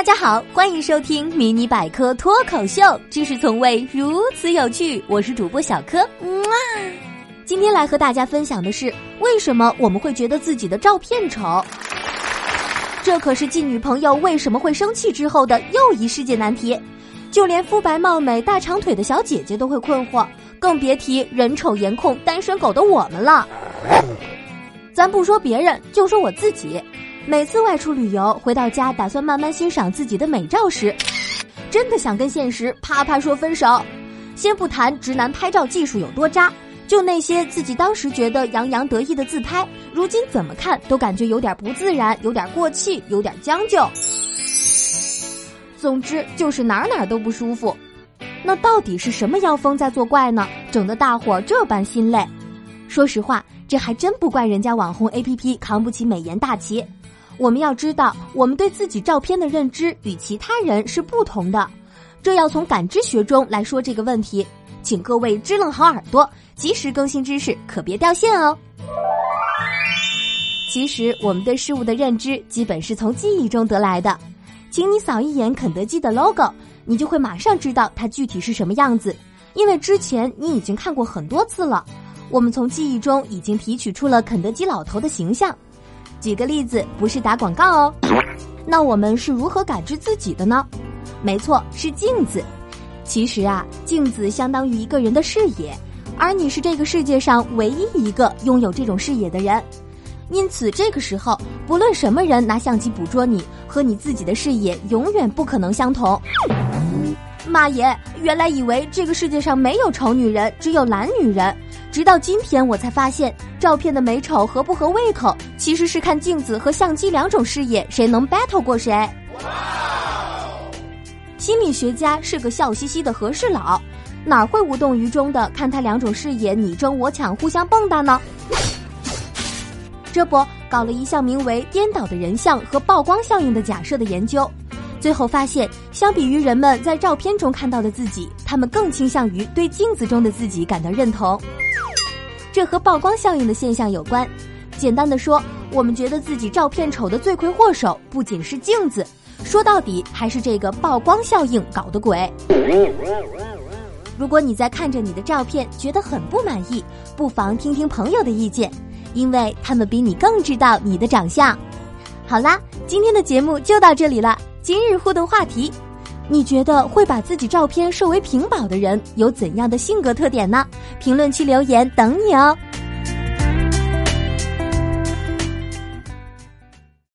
大家好，欢迎收听《迷你百科脱口秀》，知识从未如此有趣。我是主播小柯，哇！今天来和大家分享的是，为什么我们会觉得自己的照片丑？这可是继女朋友为什么会生气之后的又一世界难题，就连肤白貌美、大长腿的小姐姐都会困惑，更别提人丑颜控、单身狗的我们了。咱不说别人，就说我自己。每次外出旅游回到家，打算慢慢欣赏自己的美照时，真的想跟现实啪啪说分手。先不谈直男拍照技术有多渣，就那些自己当时觉得洋洋得意的自拍，如今怎么看都感觉有点不自然，有点过气，有点将就。总之就是哪哪都不舒服。那到底是什么妖风在作怪呢？整得大伙这般心累。说实话，这还真不怪人家网红 APP 扛不起美颜大旗。我们要知道，我们对自己照片的认知与其他人是不同的，这要从感知学中来说这个问题。请各位支棱好耳朵，及时更新知识，可别掉线哦。其实，我们对事物的认知基本是从记忆中得来的。请你扫一眼肯德基的 logo，你就会马上知道它具体是什么样子，因为之前你已经看过很多次了。我们从记忆中已经提取出了肯德基老头的形象。举个例子，不是打广告哦。那我们是如何感知自己的呢？没错，是镜子。其实啊，镜子相当于一个人的视野，而你是这个世界上唯一一个拥有这种视野的人。因此，这个时候，不论什么人拿相机捕捉你，和你自己的视野永远不可能相同。妈耶！原来以为这个世界上没有丑女人，只有懒女人。直到今天，我才发现照片的美丑合不合胃口，其实是看镜子和相机两种视野谁能 battle 过谁。心理学家是个笑嘻嘻的和事佬，哪会无动于衷的看他两种视野你争我抢，互相蹦跶呢？这不，搞了一项名为“颠倒的人像和曝光效应”的假设的研究。最后发现，相比于人们在照片中看到的自己，他们更倾向于对镜子中的自己感到认同。这和曝光效应的现象有关。简单的说，我们觉得自己照片丑的罪魁祸首不仅是镜子，说到底还是这个曝光效应搞的鬼。如果你在看着你的照片觉得很不满意，不妨听听朋友的意见，因为他们比你更知道你的长相。好啦，今天的节目就到这里了。今日互动话题：你觉得会把自己照片设为屏保的人有怎样的性格特点呢？评论区留言等你哦。